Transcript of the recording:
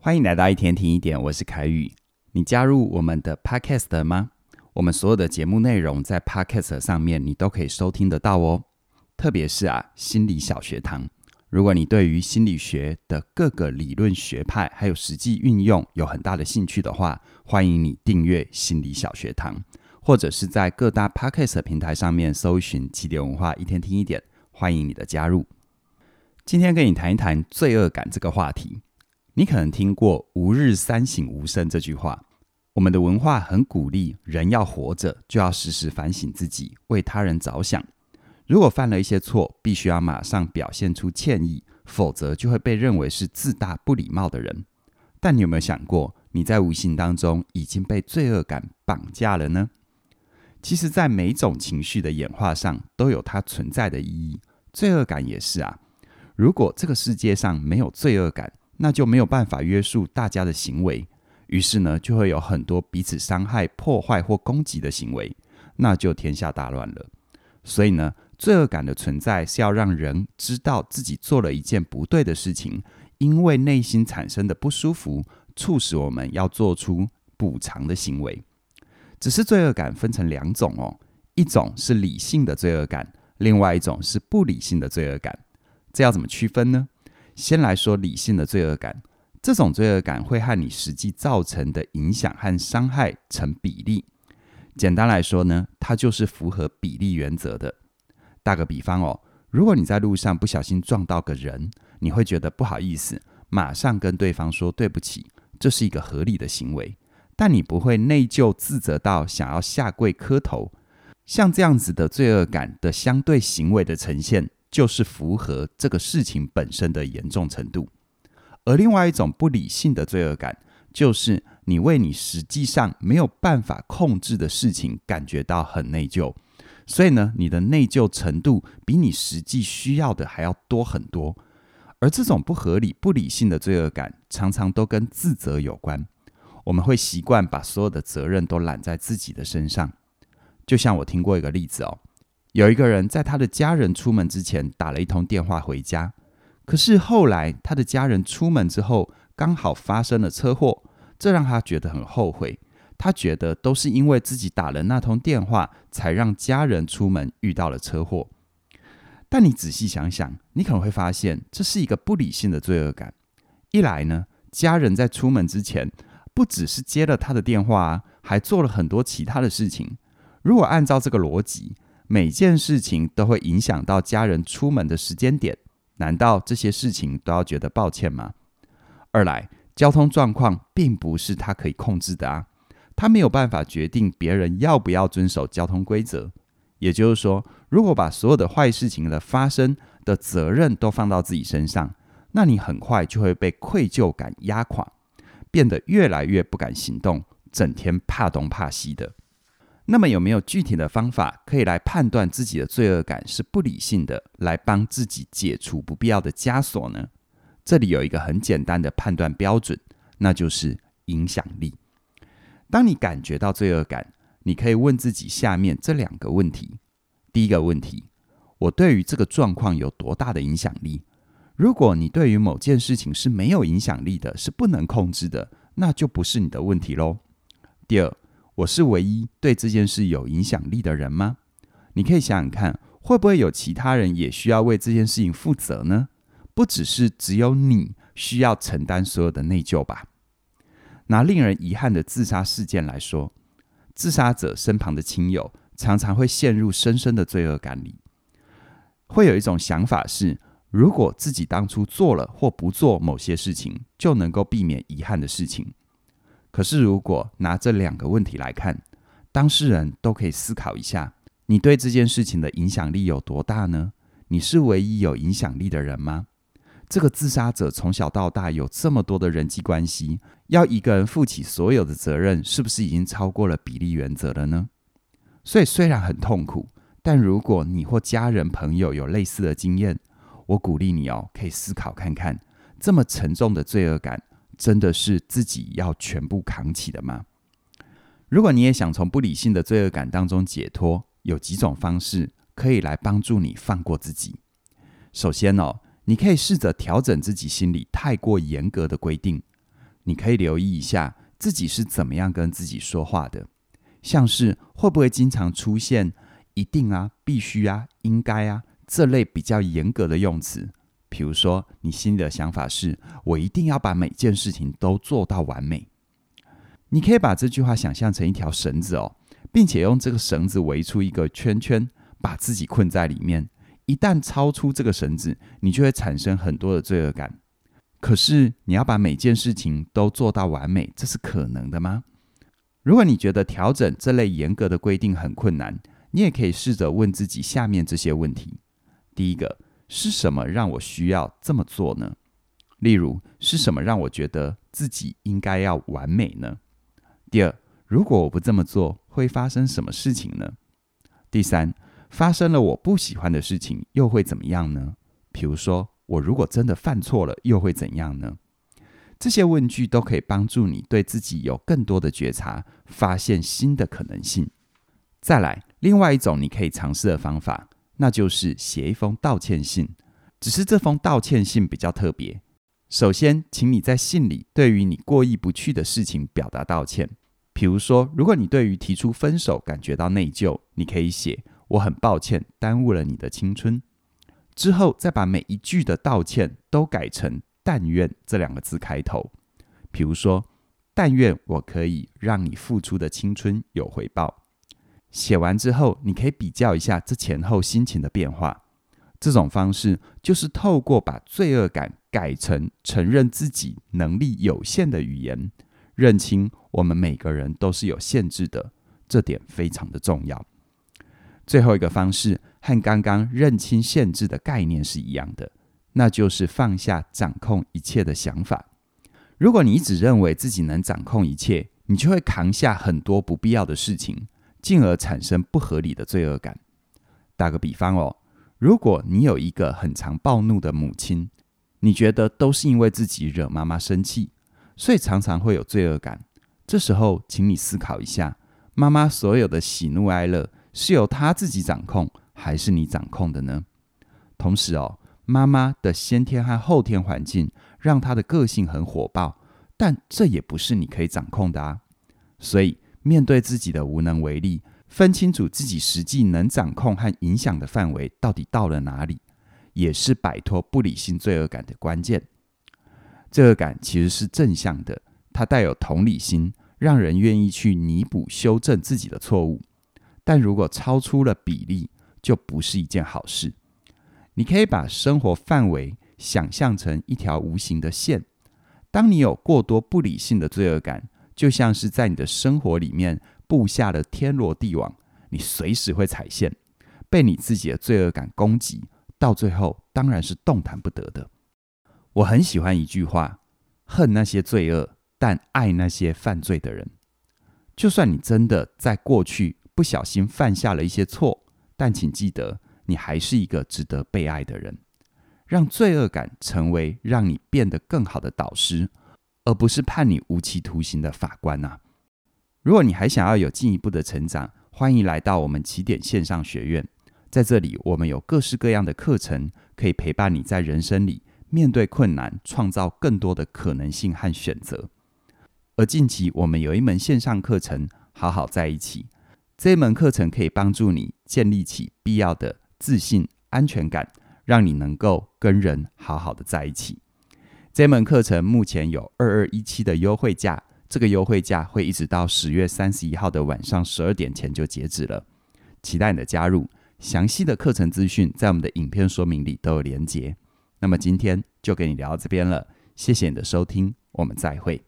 欢迎来到一天听一点，我是凯宇。你加入我们的 Podcast 了吗？我们所有的节目内容在 Podcast 上面你都可以收听得到哦。特别是啊，心理小学堂。如果你对于心理学的各个理论学派还有实际运用有很大的兴趣的话，欢迎你订阅心理小学堂，或者是在各大 Podcast 平台上面搜寻“起点文化一天听一点”，欢迎你的加入。今天跟你谈一谈罪恶感这个话题。你可能听过“吾日三省吾身”这句话。我们的文化很鼓励人要活着就要时时反省自己，为他人着想。如果犯了一些错，必须要马上表现出歉意，否则就会被认为是自大不礼貌的人。但你有没有想过，你在无形当中已经被罪恶感绑架了呢？其实，在每种情绪的演化上都有它存在的意义，罪恶感也是啊。如果这个世界上没有罪恶感，那就没有办法约束大家的行为，于是呢，就会有很多彼此伤害、破坏或攻击的行为，那就天下大乱了。所以呢，罪恶感的存在是要让人知道自己做了一件不对的事情，因为内心产生的不舒服，促使我们要做出补偿的行为。只是罪恶感分成两种哦，一种是理性的罪恶感，另外一种是不理性的罪恶感。这要怎么区分呢？先来说理性的罪恶感，这种罪恶感会和你实际造成的影响和伤害成比例。简单来说呢，它就是符合比例原则的。打个比方哦，如果你在路上不小心撞到个人，你会觉得不好意思，马上跟对方说对不起，这是一个合理的行为。但你不会内疚自责到想要下跪磕头。像这样子的罪恶感的相对行为的呈现，就是符合这个事情本身的严重程度，而另外一种不理性的罪恶感，就是你为你实际上没有办法控制的事情感觉到很内疚，所以呢，你的内疚程度比你实际需要的还要多很多。而这种不合理、不理性的罪恶感，常常都跟自责有关。我们会习惯把所有的责任都揽在自己的身上，就像我听过一个例子哦。有一个人在他的家人出门之前打了一通电话回家，可是后来他的家人出门之后刚好发生了车祸，这让他觉得很后悔。他觉得都是因为自己打了那通电话，才让家人出门遇到了车祸。但你仔细想想，你可能会发现这是一个不理性的罪恶感。一来呢，家人在出门之前不只是接了他的电话，还做了很多其他的事情。如果按照这个逻辑，每件事情都会影响到家人出门的时间点，难道这些事情都要觉得抱歉吗？二来，交通状况并不是他可以控制的啊，他没有办法决定别人要不要遵守交通规则。也就是说，如果把所有的坏事情的发生的责任都放到自己身上，那你很快就会被愧疚感压垮，变得越来越不敢行动，整天怕东怕西的。那么有没有具体的方法可以来判断自己的罪恶感是不理性的，来帮自己解除不必要的枷锁呢？这里有一个很简单的判断标准，那就是影响力。当你感觉到罪恶感，你可以问自己下面这两个问题：第一个问题，我对于这个状况有多大的影响力？如果你对于某件事情是没有影响力的，是不能控制的，那就不是你的问题喽。第二。我是唯一对这件事有影响力的人吗？你可以想想看，会不会有其他人也需要为这件事情负责呢？不只是只有你需要承担所有的内疚吧？拿令人遗憾的自杀事件来说，自杀者身旁的亲友常常会陷入深深的罪恶感里，会有一种想法是，如果自己当初做了或不做某些事情，就能够避免遗憾的事情。可是，如果拿这两个问题来看，当事人都可以思考一下：你对这件事情的影响力有多大呢？你是唯一有影响力的人吗？这个自杀者从小到大有这么多的人际关系，要一个人负起所有的责任，是不是已经超过了比例原则了呢？所以，虽然很痛苦，但如果你或家人朋友有类似的经验，我鼓励你哦，可以思考看看，这么沉重的罪恶感。真的是自己要全部扛起的吗？如果你也想从不理性的罪恶感当中解脱，有几种方式可以来帮助你放过自己。首先哦，你可以试着调整自己心里太过严格的规定。你可以留意一下自己是怎么样跟自己说话的，像是会不会经常出现“一定啊”“必须啊”“应该啊”这类比较严格的用词。比如说，你心里的想法是“我一定要把每件事情都做到完美”，你可以把这句话想象成一条绳子哦，并且用这个绳子围出一个圈圈，把自己困在里面。一旦超出这个绳子，你就会产生很多的罪恶感。可是，你要把每件事情都做到完美，这是可能的吗？如果你觉得调整这类严格的规定很困难，你也可以试着问自己下面这些问题：第一个，是什么让我需要这么做呢？例如，是什么让我觉得自己应该要完美呢？第二，如果我不这么做，会发生什么事情呢？第三，发生了我不喜欢的事情，又会怎么样呢？比如说，我如果真的犯错了，又会怎样呢？这些问句都可以帮助你对自己有更多的觉察，发现新的可能性。再来，另外一种你可以尝试的方法，那就是写一封道歉信。只是这封道歉信比较特别。首先，请你在信里对于你过意不去的事情表达道歉。比如说，如果你对于提出分手感觉到内疚，你可以写。我很抱歉耽误了你的青春，之后再把每一句的道歉都改成“但愿”这两个字开头。比如说，但愿我可以让你付出的青春有回报。写完之后，你可以比较一下这前后心情的变化。这种方式就是透过把罪恶感改成承认自己能力有限的语言，认清我们每个人都是有限制的，这点非常的重要。最后一个方式和刚刚认清限制的概念是一样的，那就是放下掌控一切的想法。如果你一直认为自己能掌控一切，你就会扛下很多不必要的事情，进而产生不合理的罪恶感。打个比方哦，如果你有一个很常暴怒的母亲，你觉得都是因为自己惹妈妈生气，所以常常会有罪恶感。这时候，请你思考一下，妈妈所有的喜怒哀乐。是由她自己掌控，还是你掌控的呢？同时哦，妈妈的先天和后天环境让她的个性很火爆，但这也不是你可以掌控的啊。所以，面对自己的无能为力，分清楚自己实际能掌控和影响的范围到底到了哪里，也是摆脱不理性罪恶感的关键。罪恶感其实是正向的，它带有同理心，让人愿意去弥补、修正自己的错误。但如果超出了比例，就不是一件好事。你可以把生活范围想象成一条无形的线。当你有过多不理性的罪恶感，就像是在你的生活里面布下了天罗地网，你随时会踩线，被你自己的罪恶感攻击，到最后当然是动弹不得的。我很喜欢一句话：恨那些罪恶，但爱那些犯罪的人。就算你真的在过去，不小心犯下了一些错，但请记得，你还是一个值得被爱的人。让罪恶感成为让你变得更好的导师，而不是判你无期徒刑的法官、啊。如果你还想要有进一步的成长，欢迎来到我们起点线上学院。在这里，我们有各式各样的课程，可以陪伴你在人生里面对困难，创造更多的可能性和选择。而近期，我们有一门线上课程，好好在一起。这门课程可以帮助你建立起必要的自信、安全感，让你能够跟人好好的在一起。这门课程目前有二二一七的优惠价，这个优惠价会一直到十月三十一号的晚上十二点前就截止了。期待你的加入，详细的课程资讯在我们的影片说明里都有连结。那么今天就给你聊到这边了，谢谢你的收听，我们再会。